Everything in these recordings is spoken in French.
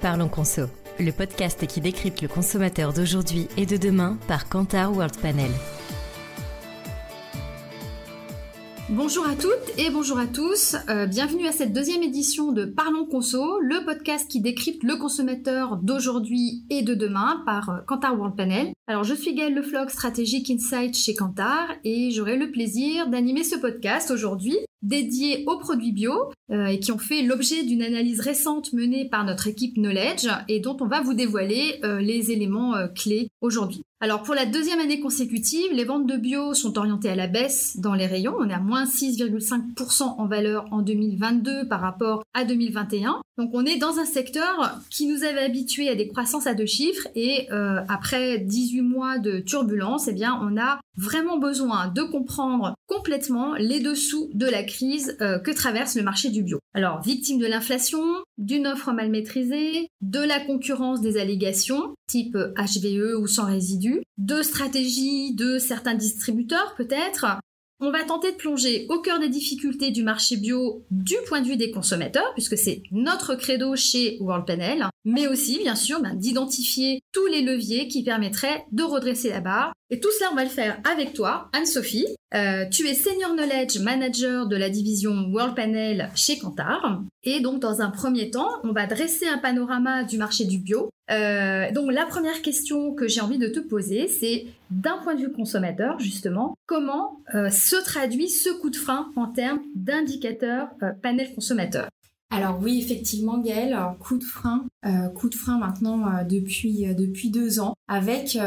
Parlons Conso, le podcast qui décrypte le consommateur d'aujourd'hui et de demain par Kantar World Panel. Bonjour à toutes et bonjour à tous. Euh, bienvenue à cette deuxième édition de Parlons Conso, le podcast qui décrypte le consommateur d'aujourd'hui et de demain par Kantar euh, World Panel. Alors, je suis Gaëlle Leflog, Strategic Insight chez Kantar et j'aurai le plaisir d'animer ce podcast aujourd'hui dédié aux produits bio euh, et qui ont fait l'objet d'une analyse récente menée par notre équipe Knowledge et dont on va vous dévoiler les éléments clés aujourd'hui. Alors pour la deuxième année consécutive, les ventes de bio sont orientées à la baisse dans les rayons. On est à moins 6,5% en valeur en 2022 par rapport à 2021. Donc on est dans un secteur qui nous avait habitués à des croissances à deux chiffres et euh, après 18 mois de turbulence, eh bien on a vraiment besoin de comprendre complètement les dessous de la crise euh, que traverse le marché du bio. Alors victime de l'inflation, d'une offre mal maîtrisée, de la concurrence des allégations type HVE ou sans résidus, de stratégies de certains distributeurs peut-être, on va tenter de plonger au cœur des difficultés du marché bio du point de vue des consommateurs, puisque c'est notre credo chez World Panel, mais aussi, bien sûr, ben, d'identifier tous les leviers qui permettraient de redresser la barre. Et tout cela, on va le faire avec toi, Anne-Sophie. Euh, tu es Senior Knowledge Manager de la division World Panel chez Kantar. Et donc, dans un premier temps, on va dresser un panorama du marché du bio. Euh, donc, la première question que j'ai envie de te poser, c'est d'un point de vue consommateur, justement, comment euh, se traduit ce coup de frein en termes d'indicateurs panel consommateur? Alors oui, effectivement, Gaëlle, coup de frein, euh, coup de frein maintenant euh, depuis euh, depuis deux ans, avec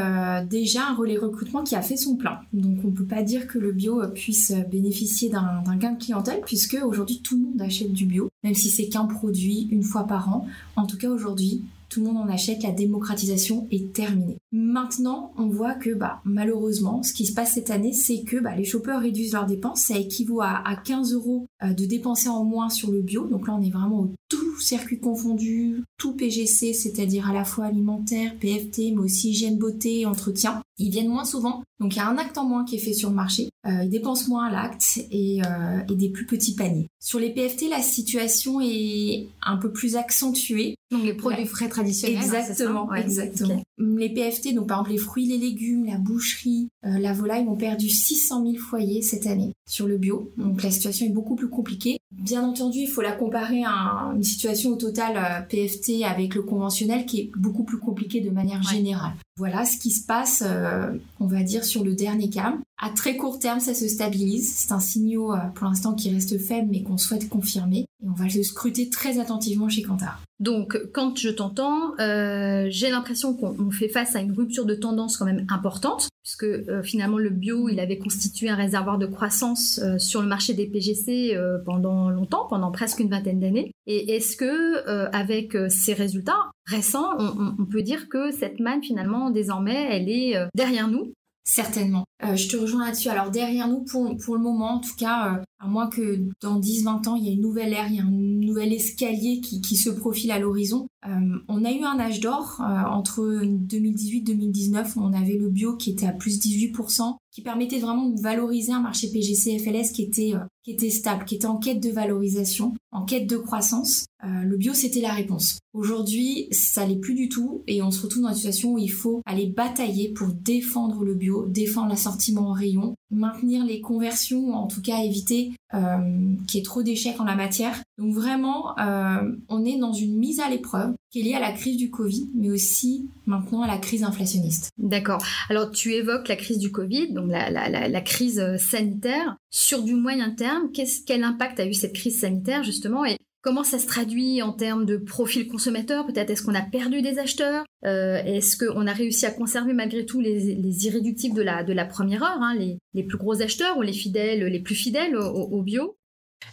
déjà un relais recrutement qui a fait son plein. Donc on peut pas dire que le bio puisse bénéficier d'un gain de clientèle, puisque aujourd'hui tout le monde achète du bio, même si c'est qu'un produit une fois par an. En tout cas aujourd'hui, tout le monde en achète, la démocratisation est terminée. Maintenant, on voit que bah, malheureusement, ce qui se passe cette année, c'est que bah, les shoppers réduisent leurs dépenses. Ça équivaut à, 15 euros euh, de dépenser en moins sur le bio. Donc là, on est vraiment au tout circuit confondu, tout PGC, c'est-à-dire à la fois alimentaire, PFT, mais aussi hygiène, beauté et entretien. Ils viennent moins souvent, donc il y a un acte en moins qui est fait sur le marché. Euh, ils dépensent moins à l'acte euh, et des plus petits paniers. Sur les PFT, la situation est un peu plus accentuée. Donc les produits frais traditionnels. Hein, exactement, exactement. Les PFT, donc par exemple les fruits, les légumes, la boucherie, euh, la volaille ont perdu 600 000 foyers cette année sur le bio. Donc la situation est beaucoup plus compliquée. Bien entendu, il faut la comparer à une situation au total euh, PFT avec le conventionnel qui est beaucoup plus compliquée de manière générale. Voilà ce qui se passe, euh, on va dire, sur le dernier cas. À très court terme, ça se stabilise. C'est un signal pour l'instant qui reste faible mais qu'on souhaite confirmer. Et on va le scruter très attentivement chez Kantar. Donc, quand je t'entends, euh, j'ai l'impression qu'on fait face à une rupture de tendance quand même importante, puisque euh, finalement le bio, il avait constitué un réservoir de croissance euh, sur le marché des PGC pendant longtemps, pendant presque une vingtaine d'années. Et est-ce que, avec ces résultats récents, on, peut dire que cette manne finalement désormais, elle est derrière nous Certainement. Euh, je te rejoins là-dessus. Alors derrière nous, pour, pour le moment, en tout cas, euh, à moins que dans 10-20 ans, il y ait une nouvelle ère, il y a un nouvel escalier qui, qui se profile à l'horizon. Euh, on a eu un âge d'or entre 2018-2019 où on avait le bio qui était à plus 18%, qui permettait vraiment de valoriser un marché PGC FLS qui était, qui était stable, qui était en quête de valorisation, en quête de croissance. le bio, c'était la réponse. Aujourd'hui, ça l'est plus du tout et on se retrouve dans une situation où il faut aller batailler pour défendre le bio, défendre l'assortiment en rayon, maintenir les conversions, ou en tout cas éviter euh, qu'il y ait trop d'échecs en la matière. Donc vraiment, euh, on est dans une mise à l'épreuve qui est liée à la crise du Covid, mais aussi maintenant à la crise inflationniste. D'accord. Alors tu évoques la crise du Covid, la, crise sanitaire. Sur du moyen terme, quel impact a eu cette crise sanitaire justement et Comment ça se traduit en termes de profil consommateur? Peut-être est-ce qu'on a perdu des acheteurs? Euh, Est-ce qu'on a réussi à conserver malgré tout les, irréductibles de la, de la première heure, hein, les, plus gros acheteurs ou les fidèles, les plus fidèles au bio?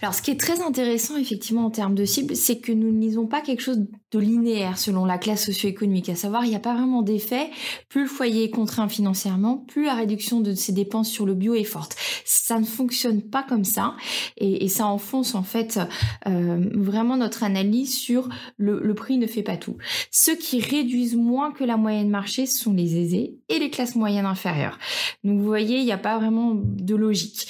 Alors, ce qui est très intéressant, effectivement, en termes de cible, c'est que nous ne lisons pas quelque chose de linéaire selon la classe socio-économique. À savoir, il n'y a pas vraiment d'effet. Plus le foyer est contraint financièrement, plus la réduction de ses dépenses sur le bio est forte. Ça ne fonctionne pas comme ça. Et, ça enfonce, en fait, euh, vraiment notre analyse sur le, le prix ne fait pas tout. Ceux qui réduisent moins que la moyenne marché sont les aisés et les classes moyennes inférieures. Donc, vous voyez, il n'y a pas vraiment de logique.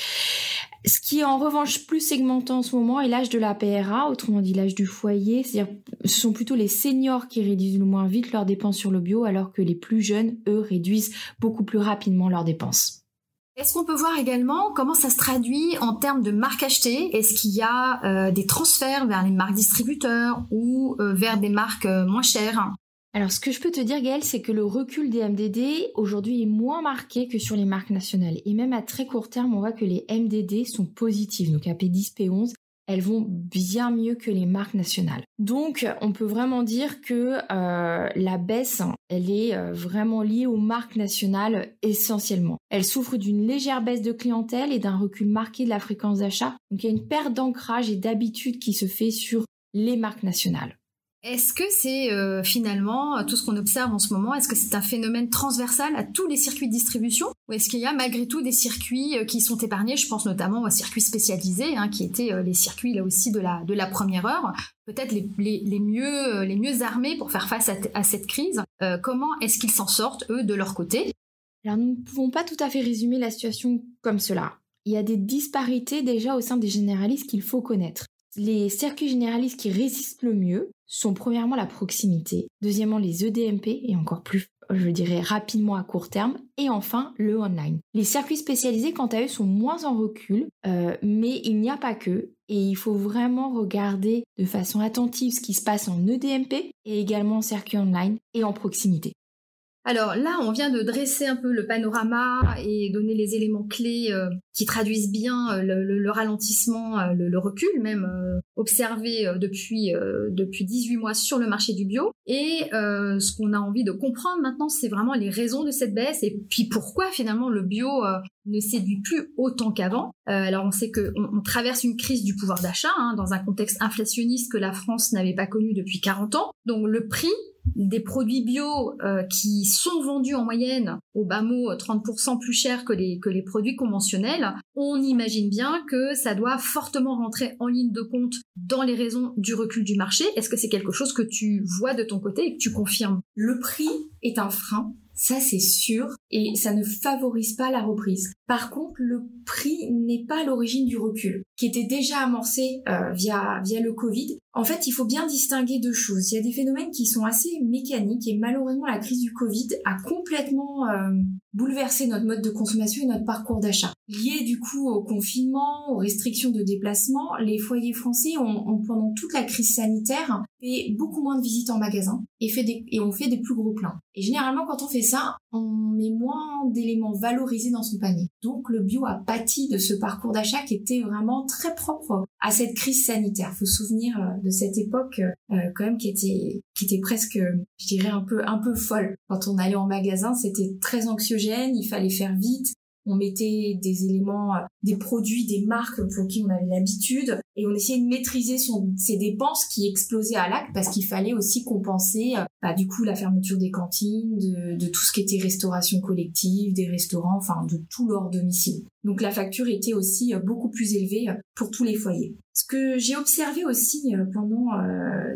Ce qui est en revanche plus segmentant en ce moment est l'âge de la PRA, autrement dit l'âge du foyer, c'est-à-dire ce sont plutôt les seniors qui réduisent le moins vite leurs dépenses sur le bio alors que les plus jeunes, eux, réduisent beaucoup plus rapidement leurs dépenses. Est-ce qu'on peut voir également comment ça se traduit en termes de marques achetées? Est-ce qu'il y a euh, des transferts vers les marques distributeurs ou euh, vers des marques euh, moins chères? Alors, ce que je peux te dire, Gaëlle, c'est que le recul des MDD aujourd'hui est moins marqué que sur les marques nationales. Et même à très court terme, on voit que les MDD sont positifs. Donc, P10, P11, elles vont bien mieux que les marques nationales. Donc, on peut vraiment dire que euh, la baisse, elle est euh, vraiment liée aux marques nationales essentiellement. Elle souffre d'une légère baisse de clientèle et d'un recul marqué de la fréquence d'achat. Donc, il y a une perte d'ancrage et d'habitude qui se fait sur les marques nationales. Est-ce que c'est euh, finalement tout ce qu'on observe en ce moment Est-ce que c'est un phénomène transversal à tous les circuits de distribution Ou est-ce qu'il y a malgré tout des circuits euh, qui sont épargnés? Je pense notamment aux circuits spécialisés, hein, qui étaient euh, les circuits là aussi de la, première heure, peut-être les, les, mieux, les mieux armés pour faire face à, cette crise. comment est-ce qu'ils s'en sortent, eux, de leur côté? Alors nous ne pouvons pas tout à fait résumer la situation comme cela. Il y a des disparités déjà au sein des généralistes qu'il faut connaître. Les circuits généralistes qui résistent le mieux sont premièrement la proximité, deuxièmement les EDMP et encore plus, je dirais rapidement à court terme, et enfin le online. Les circuits spécialisés quant à eux sont moins en recul, euh, mais il n'y a pas que, et il faut vraiment regarder de façon attentive ce qui se passe en EDMP et également en circuit online et en proximité. Alors là, on vient de dresser un peu le panorama et donner les éléments clés euh, qui traduisent bien euh, le, ralentissement, euh, le, recul même observé depuis depuis 18 mois sur le marché du bio. Et ce qu'on a envie de comprendre maintenant, c'est vraiment les raisons de cette baisse et puis pourquoi finalement le bio ne séduit plus autant qu'avant. alors on sait qu'on traverse une crise du pouvoir d'achat hein, dans un contexte inflationniste que la France n'avait pas connu depuis 40 ans. Donc le prix des produits bio euh, qui sont vendus en moyenne au bas mot 30% plus cher que les, que les produits conventionnels, on imagine bien que ça doit fortement rentrer en ligne de compte dans les raisons du recul du marché. Est-ce que c'est quelque chose que tu vois de ton côté et que tu confirmes? Le prix est un frein ça, c'est sûr. Et ça ne favorise pas la reprise. Par contre, le prix n'est pas l'origine du recul, qui était déjà amorcé euh, via, via le Covid. En fait, il faut bien distinguer deux choses. Il y a des phénomènes qui sont assez mécaniques et malheureusement, la crise du Covid a complètement euh, bouleversé notre mode de consommation et notre parcours d'achat. Lié du coup au confinement, aux restrictions de déplacement, les foyers français ont, pendant toute la crise sanitaire fait beaucoup moins de visites en magasin et, fait des, et on fait des plus gros plans. Et généralement, quand on fait ça, on met moins d'éléments valorisés dans son panier. Donc le bio a pâti de ce parcours d'achat qui était vraiment très propre à cette crise sanitaire. Faut se souvenir euh, de cette époque euh, quand même qui était qui était presque, je dirais un peu un peu folle. Quand on allait en magasin, c'était très anxiogène, il fallait faire vite, on mettait des éléments, euh, des produits, des marques pour qui on avait l'habitude, et on essayait de maîtriser son, ses dépenses qui explosaient à l'acte parce qu'il fallait aussi compenser, euh, bah, du coup, la fermeture des cantines, de, de tout ce qui était restauration collective, des restaurants, enfin, de tout leur domicile. Donc la facture était aussi euh, beaucoup plus élevée pour tous les foyers. Ce que j'ai observé aussi pendant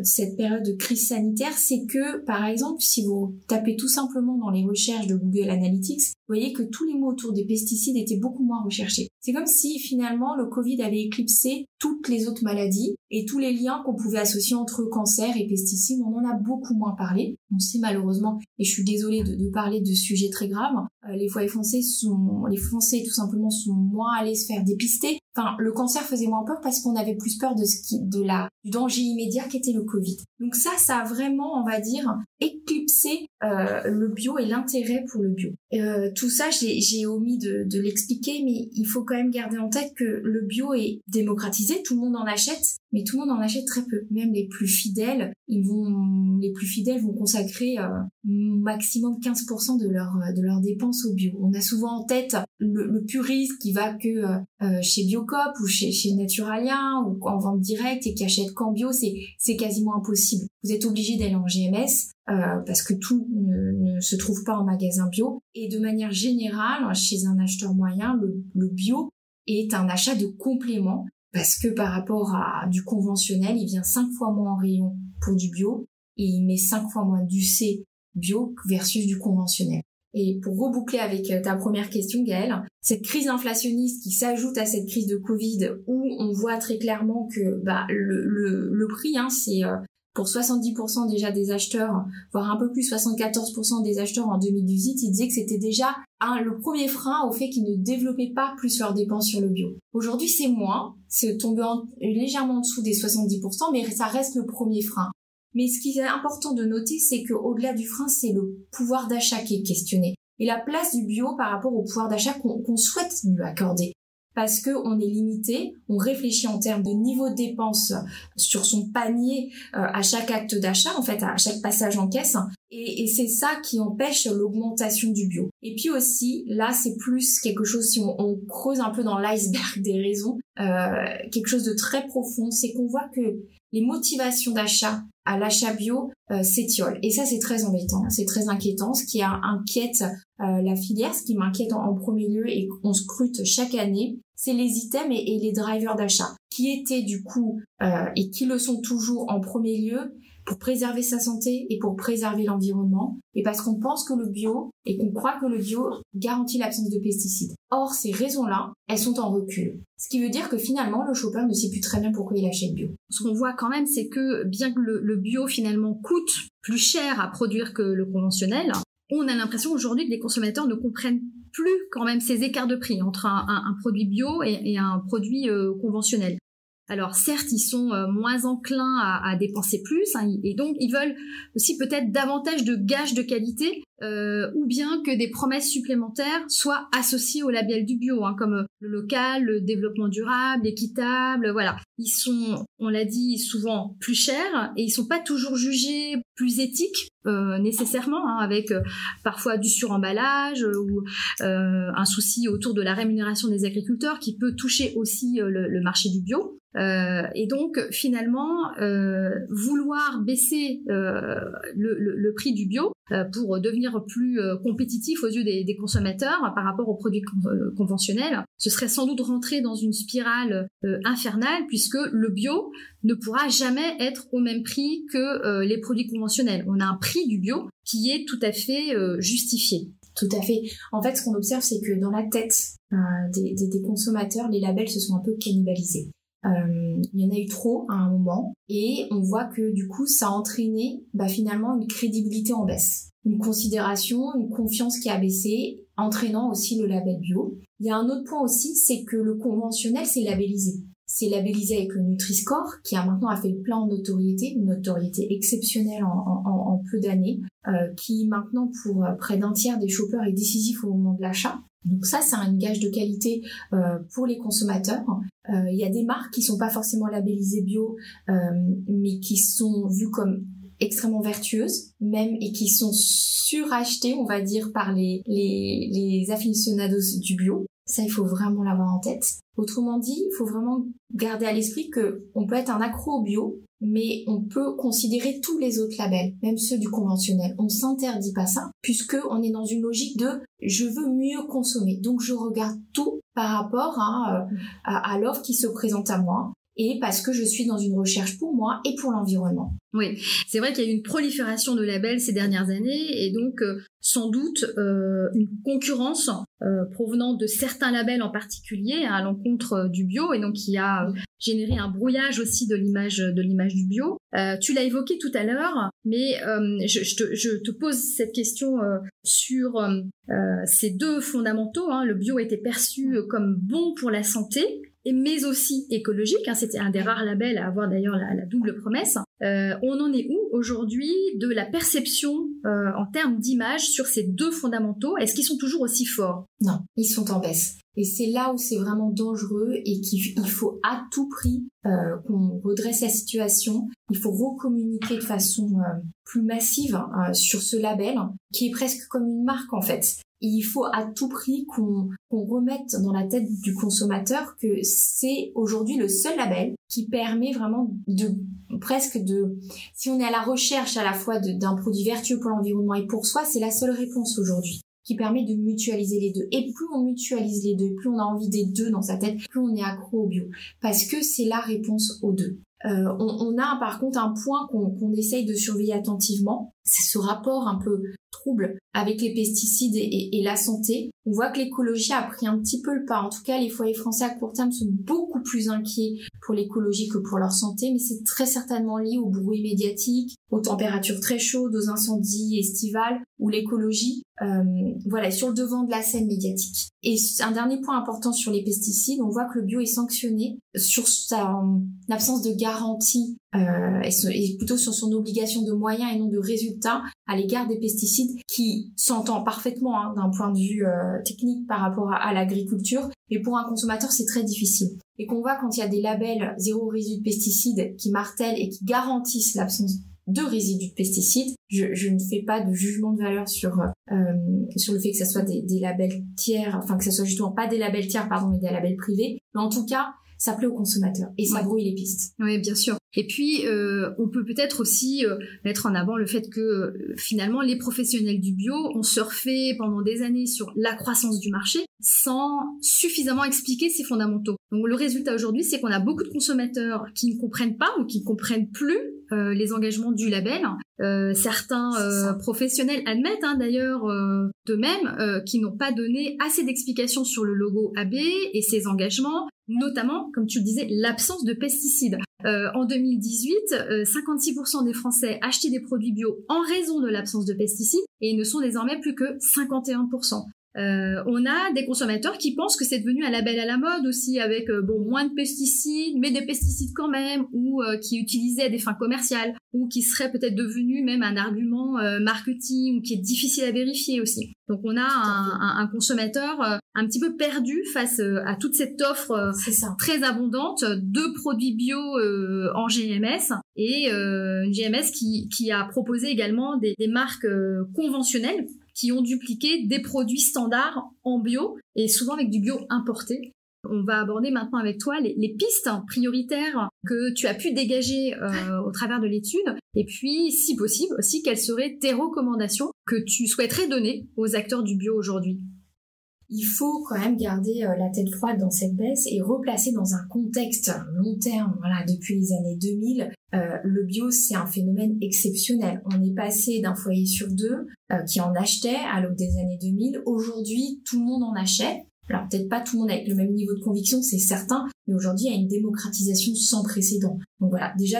cette période de crise sanitaire, c'est que, par exemple, si vous tapez tout simplement dans les recherches de Google Analytics, vous voyez que tous les mots autour des pesticides étaient beaucoup moins recherchés. C'est comme si finalement le Covid avait éclipsé toutes les autres maladies et tous les liens qu'on pouvait associer entre cancer et pesticides, on en a beaucoup moins parlé. On sait malheureusement, et je suis désolée de, parler de sujets très graves, euh, les foyers français sont, les Français tout simplement sont moins allés se faire dépister. Enfin, le cancer faisait moins peur parce qu'on avait plus peur de ce qui, de la, du danger immédiat qu'était le Covid. Donc ça, ça a vraiment, on va dire, éclipsé euh, le bio et l'intérêt pour le bio. Euh, tout ça, j'ai omis de, de l'expliquer, mais il faut quand même garder en tête que le bio est démocratisé, tout le monde en achète, mais tout le monde en achète très peu. Même les plus fidèles, ils vont, les plus fidèles vont consacrer euh, maximum 15% de leur de leurs dépenses au bio. On a souvent en tête le, puriste qui va que euh, euh, chez Biocop ou chez, Naturalia ou en vente directe et qui achète qu'en bio, c'est quasiment impossible. Vous êtes obligé d'aller en GMS euh, parce que tout ne, se trouve pas en magasin bio. Et de manière générale, chez un acheteur moyen, le, le bio est un achat de complément parce que par rapport à du conventionnel, il vient cinq fois moins en rayon pour du bio et il met cinq fois moins d'UC bio versus du conventionnel. Et pour reboucler avec euh, ta première question, Gaëlle, cette crise inflationniste qui s'ajoute à cette crise de Covid, où on voit très clairement que bah, le, le, prix, hein, c'est euh, pour 70% déjà des acheteurs, voire un peu plus 74% des acheteurs en 2018, ils disaient que c'était déjà un, le premier frein au fait qu'ils ne développaient pas plus leurs dépenses sur le bio. Aujourd'hui, c'est moins, c'est tombé légèrement en dessous des 70%, mais ça reste le premier frein. Mais ce qui est important de noter, c'est qu'au-delà du frein, c'est le pouvoir d'achat qui est questionné et la place du bio par rapport au pouvoir d'achat qu'on souhaite lui accorder parce que on est limité, on réfléchit en termes de niveau de dépenses sur son panier euh, à chaque acte d'achat, en fait, à chaque passage en caisse. Et, c'est ça qui empêche l'augmentation du bio. Et puis aussi, là, c'est plus quelque chose, si on, on creuse un peu dans l'iceberg des raisons, euh, quelque chose de très profond, c'est qu'on voit que les motivations d'achat à l'achat bio euh, s'étiolent. Et ça, c'est très embêtant, c'est très inquiétant. Ce qui inquiète euh, la filière, ce qui m'inquiète en, en, premier lieu et qu'on scrute chaque année, c'est les items et, les drivers d'achat qui étaient du coup euh, et qui le sont toujours en premier lieu pour préserver sa santé et pour préserver l'environnement et parce qu'on pense que le bio et qu'on croit que le bio garantit l'absence de pesticides. Or, ces raisons-là, elles sont en recul. Ce qui veut dire que finalement, le shopper ne sait plus très bien pourquoi il achète bio. Ce qu'on voit quand même, c'est que bien que le, bio finalement coûte plus cher à produire que le conventionnel, on a l'impression aujourd'hui que les consommateurs ne comprennent plus quand même ces écarts de prix entre un, produit bio et, un produit euh, conventionnel. Alors certes, ils sont euh, moins enclins à, dépenser plus, hein, et donc ils veulent aussi peut-être davantage de gages de qualité, euh, ou bien que des promesses supplémentaires soient associées au label du bio, hein, comme le local, le développement durable, équitable, voilà. Ils sont, on l'a dit, souvent plus chers et ils sont pas toujours jugés plus éthiques euh, nécessairement, hein, avec parfois du suremballage ou un souci autour de la rémunération des agriculteurs qui peut toucher aussi le marché du bio. Euh, et donc finalement, euh, vouloir baisser euh, le, le, le, prix du bio pour devenir plus compétitif aux yeux des, consommateurs par rapport aux produits conventionnels, ce serait sans doute rentrer dans une spirale infernale puisque le bio ne pourra jamais être au même prix que les produits conventionnels. On a un prix du bio qui est tout à fait justifié. Tout à fait. En fait, ce qu'on observe, c'est que dans la tête euh, des, consommateurs, les labels se sont un peu cannibalisés. Euh, il y en a eu trop à un moment et on voit que du coup ça a entraîné bah, finalement une crédibilité en baisse, une considération, une confiance qui a baissé, entraînant aussi le label bio. Il y a un autre point aussi, c'est que le conventionnel c'est labellisé. C'est labellisé avec le Nutri-Score qui a maintenant a fait le plein en notoriété, une notoriété exceptionnelle en, peu d'années, euh, qui maintenant pour euh, près d'un tiers des shoppers est décisif au moment de l'achat. Donc ça, c'est un gage de qualité euh, pour les consommateurs. Euh, il y a des marques qui sont pas forcément labellisées bio, euh, mais qui sont vues comme extrêmement vertueuses, même et qui sont surachetées, on va dire, par les, les, les aficionados du bio. Ça, il faut vraiment l'avoir en tête. Autrement dit, il faut vraiment garder à l'esprit que on peut être un accro au bio, mais on peut considérer tous les autres labels, même ceux du conventionnel. On s'interdit pas ça, puisque on est dans une logique de je veux mieux consommer. Donc je regarde tout par rapport à, euh, à l'offre qui se présente à moi et parce que je suis dans une recherche pour moi et pour l'environnement. Oui, c'est vrai qu'il y a eu une prolifération de labels ces dernières années et donc euh, sans doute euh, une concurrence euh, provenant de certains labels en particulier à l'encontre du bio et donc qui a généré un brouillage aussi de l'image de l'image du bio. tu l'as évoqué tout à l'heure, mais je, te, je, te, pose cette question sur ces deux fondamentaux. Hein. Le bio était perçu comme bon pour la santé mais aussi écologique. Hein, C'était un des rares labels à avoir d'ailleurs la, la, double promesse. Euh, on en est où aujourd'hui de la perception euh, en termes d'image sur ces deux fondamentaux? Est-ce qu'ils sont toujours aussi forts? Non, ils sont en baisse. Et c'est là où c'est vraiment dangereux et qu'il faut à tout prix euh, qu'on redresse la situation. Il faut recommuniquer de façon euh, plus massive euh, sur ce label qui est presque comme une marque en fait il faut à tout prix qu'on remette dans la tête du consommateur que c'est aujourd'hui le seul label qui permet vraiment de presque de si on est à la recherche à la fois d'un produit vertueux pour l'environnement et pour soi, c'est la seule réponse aujourd'hui qui permet de mutualiser les deux. Et plus on mutualise les deux, plus on a envie des deux dans sa tête, plus on est accro au bio. Parce que c'est la réponse aux deux. Euh, on, a par contre un point qu'on essaye de surveiller attentivement, c'est ce rapport un peu troubles avec les pesticides et, la santé. On voit que l'écologie a pris un petit peu le pas. En tout cas, les foyers français à court terme sont beaucoup plus inquiets pour l'écologie que pour leur santé, mais c'est très certainement lié au bruit médiatique, aux températures très chaudes, aux incendies estivales, où l'écologie, euh, voilà, est sur le devant de la scène médiatique. Et un dernier point important sur les pesticides, on voit que le bio est sanctionné sur sa absence de garantie euh, et, plutôt sur son obligation de moyens et non de résultats à l'égard des pesticides qui s'entend parfaitement hein, d'un point de vue euh, technique par rapport à, l'agriculture, mais pour un consommateur c'est très difficile. Et qu'on voit quand il y a des labels zéro résidu de pesticides qui martèlent et qui garantissent l'absence de résidus de pesticides. Je, ne fais pas de jugement de valeur sur euh, sur le fait que ce soit des, des labels tiers, enfin que ce soit justement pas des labels tiers, pardon, mais des labels privés. Mais en tout cas, ça plaît aux consommateurs et ça brouille les pistes. Oui, bien sûr. Et puis, euh, on peut peut-être aussi euh, mettre en avant le fait que euh, finalement, les professionnels du bio ont surfé pendant des années sur la croissance du marché sans suffisamment expliquer ses fondamentaux. Donc le résultat aujourd'hui, c'est qu'on a beaucoup de consommateurs qui ne comprennent pas ou qui ne comprennent plus les engagements du label. certains professionnels admettent hein, d'ailleurs de même qu'ils n'ont pas donné assez d'explications sur le logo AB et ses engagements, notamment, comme tu le disais, l'absence de pesticides. Euh, en 2018, 56% euh, des Français achetaient des produits bio en raison de l'absence de pesticides et ils ne sont désormais plus que 51%. Euh, on a des consommateurs qui pensent que c'est devenu un label à la mode aussi, avec euh, bon moins de pesticides, mais des pesticides quand même, ou euh, qui utilisaient des fins commerciales, ou qui serait peut-être devenu même un argument marketing, ou qui est difficile à vérifier aussi. Donc on a un, un, consommateur un petit peu perdu face à toute cette offre très abondante de produits bio en GMS et une GMS qui, qui, a proposé également des, des marques conventionnelles qui ont dupliqué des produits standards en bio et souvent avec du bio importé. On va aborder maintenant avec toi les, pistes prioritaires que tu as pu dégager euh, au travers de l'étude et puis, si possible, aussi quelles seraient tes recommandations que tu souhaiterais donner aux acteurs du bio aujourd'hui? Il faut quand même garder euh, la tête froide dans cette baisse et replacer dans un contexte long terme. Voilà, depuis les années 2000, euh, le bio c'est un phénomène exceptionnel. On est passé d'un foyer sur deux euh, qui en achetait à l'aube des années 2000. Aujourd'hui, tout le monde en achète. Alors peut-être pas tout le monde avec le même niveau de conviction, c'est certain, mais aujourd'hui il y a une démocratisation sans précédent. Donc voilà, déjà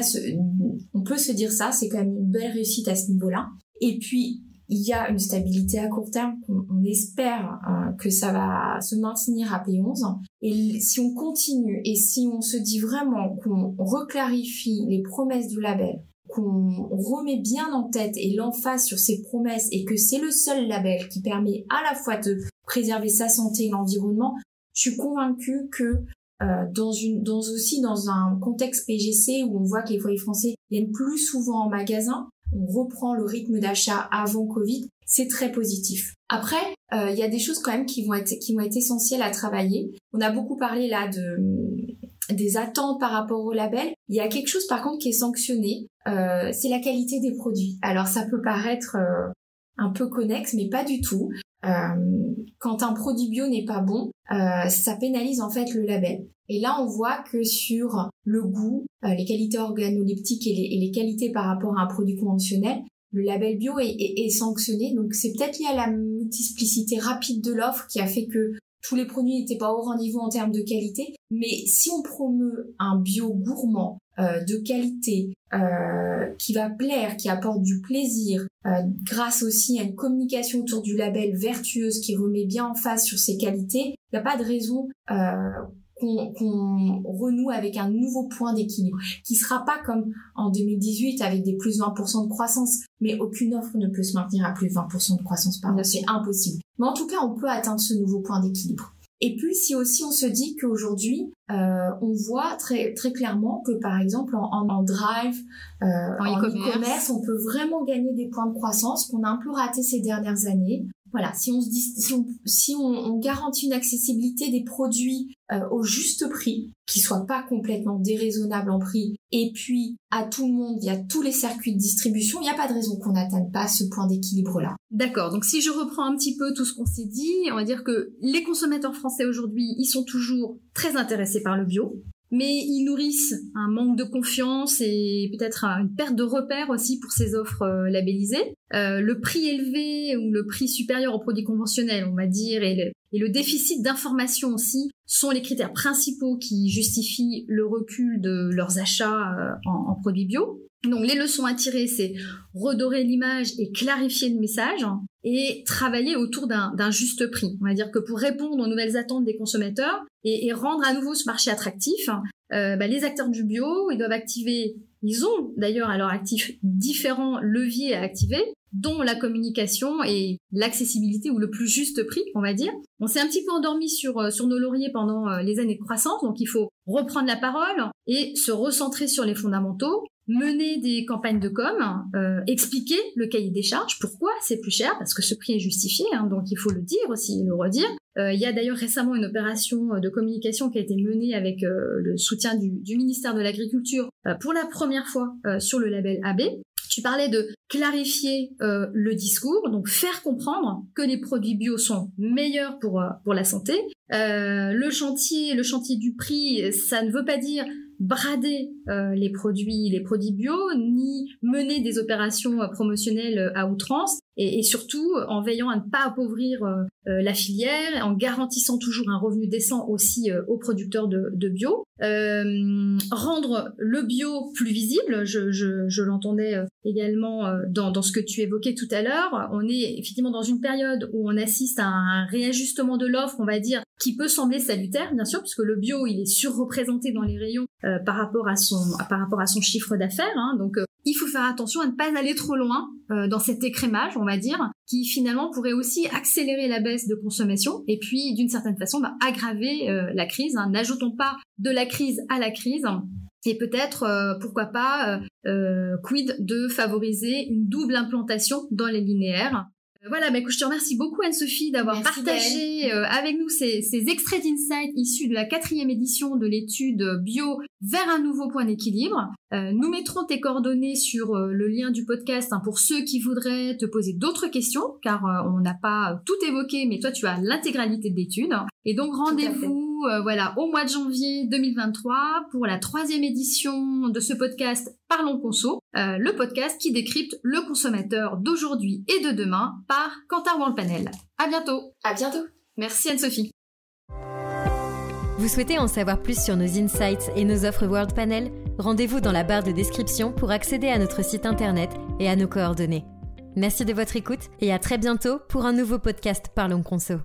on peut se dire ça, c'est quand même une belle réussite à ce niveau-là. Et puis il y a une stabilité à court terme. On, espère euh, que ça va se maintenir à P11. Et si on continue et si on se dit vraiment qu'on reclarifie les promesses du label, qu'on remet bien en tête et l'emphase sur ces promesses et que c'est le seul label qui permet à la fois de préserver sa santé et l'environnement, je suis convaincue que euh, dans une, dans aussi dans un contexte PGC où on voit que les foyers français viennent plus souvent en magasin, on reprend le rythme d'achat avant Covid, c'est très positif. Après, euh, il y a des choses quand même qui vont être qui vont être essentielles à travailler. On a beaucoup parlé là de des attentes par rapport au label. Il y a quelque chose par contre qui est sanctionné, euh, c'est la qualité des produits. Alors ça peut paraître euh, un peu connexe, mais pas du tout. quand un produit bio n'est pas bon, ça pénalise en fait le label. Et là, on voit que sur le goût, euh, les qualités organoleptiques et les, qualités par rapport à un produit conventionnel, le label bio est, sanctionné. Donc c'est peut-être lié à la multiplicité rapide de l'offre qui a fait que tous les produits n'étaient pas au rendez-vous en termes de qualité. Mais si on promeut un bio gourmand, euh, de qualité, euh, qui va plaire, qui apporte du plaisir, grâce aussi à une communication autour du label vertueuse qui remet bien en face sur ses qualités, il n'y a pas de raison qu'on renoue avec un nouveau point d'équilibre, qui sera pas comme en 2018 avec des plus 20% de croissance, mais aucune offre ne peut se maintenir à plus de 20% de croissance par an, c'est impossible. Mais en tout cas, on peut atteindre ce nouveau point d'équilibre. Et puis, si aussi on se dit qu'aujourd'hui, euh, on voit très très clairement que par exemple en, en, drive, euh, en e-commerce, on peut vraiment gagner des points de croissance qu'on a un peu raté ces dernières années voilà, si on se garantit une accessibilité des produits euh, au juste prix, qui soit pas complètement déraisonnable en prix, et puis à tout le monde via tous les circuits de distribution, il n'y a pas de raison qu'on n'atteigne pas ce point d'équilibre-là. D'accord. Donc si je reprends un petit peu tout ce qu'on s'est dit, on va dire que les consommateurs français aujourd'hui, ils sont toujours très intéressés par le bio mais ils nourrissent un manque de confiance et peut-être une perte de repère aussi pour ces offres euh, labellisées. Euh, le prix élevé ou le prix supérieur aux produits conventionnels, on va dire, et le, déficit d'information aussi sont les critères principaux qui justifient le recul de leurs achats euh, en produits bio. Donc les leçons à tirer, c'est redorer l'image et clarifier le message et travailler autour d'un juste prix. On va dire que pour répondre aux nouvelles attentes des consommateurs et, rendre à nouveau ce marché attractif, euh, bah, les acteurs du bio, ils doivent activer, ils ont d'ailleurs à leur actif différents leviers à activer, dont la communication et l'accessibilité ou le plus juste prix, on va dire. On s'est un petit peu endormi sur, euh, sur nos lauriers pendant euh, les années de croissance, donc il faut reprendre la parole et se recentrer sur les fondamentaux mener des campagnes de com, euh, expliquer le cahier des charges, pourquoi c'est plus cher, parce que ce prix est justifié, hein, donc il faut le dire aussi, le redire. Euh, il y a d'ailleurs récemment une opération de communication qui a été menée avec euh, le soutien du, du ministère de l'Agriculture pour la première fois sur le label AB. Tu parlais de clarifier le discours, donc faire comprendre que les produits bio sont meilleurs pour, pour la santé. le chantier, le chantier du prix, ça ne veut pas dire brader euh, les produits les produits bio ni mener des opérations euh, promotionnelles euh, à outrance. Et, surtout en veillant à ne pas appauvrir la filière en garantissant toujours un revenu décent aussi aux producteurs de, bio. Rendre le bio plus visible je, je, l'entendais également dans, dans ce que tu évoquais tout à l'heure. On est effectivement dans une période où on assiste à un réajustement de l'offre on va dire qui peut sembler salutaire bien sûr puisque le bio il est surreprésenté dans les rayons euh, par rapport à son par rapport à son chiffre d'affaires. Hein. Donc euh, il faut faire attention à ne pas aller trop loin euh, dans cet écrémage, on va dire, qui finalement pourrait aussi accélérer la baisse de consommation et puis d'une certaine façon bah, aggraver la crise. Hein. N'ajoutons pas de la crise à la crise. Et peut-être, pourquoi pas, quid de favoriser une double implantation dans les linéaires voilà, bah, je te remercie beaucoup Anne-Sophie d'avoir partagé euh, avec nous ces, ces extraits d'insight issus de la quatrième édition de l'étude bio vers un nouveau point d'équilibre. Euh, nous mettrons tes coordonnées sur euh, le lien du podcast hein, pour ceux qui voudraient te poser d'autres questions, car on n'a pas tout évoqué, mais toi tu as l'intégralité de l'étude. Et donc rendez-vous voilà au mois de janvier 2023 pour la troisième édition de ce podcast Parlons Conso, le podcast qui décrypte le consommateur d'aujourd'hui et de demain par Quentin Panel. À bientôt. À bientôt. Merci Anne-Sophie. Vous souhaitez en savoir plus sur nos insights et nos offres World Panel? Rendez-vous dans la barre de description pour accéder à notre site internet et à nos coordonnées. Merci de votre écoute et à très bientôt pour un nouveau podcast Parlons Conso.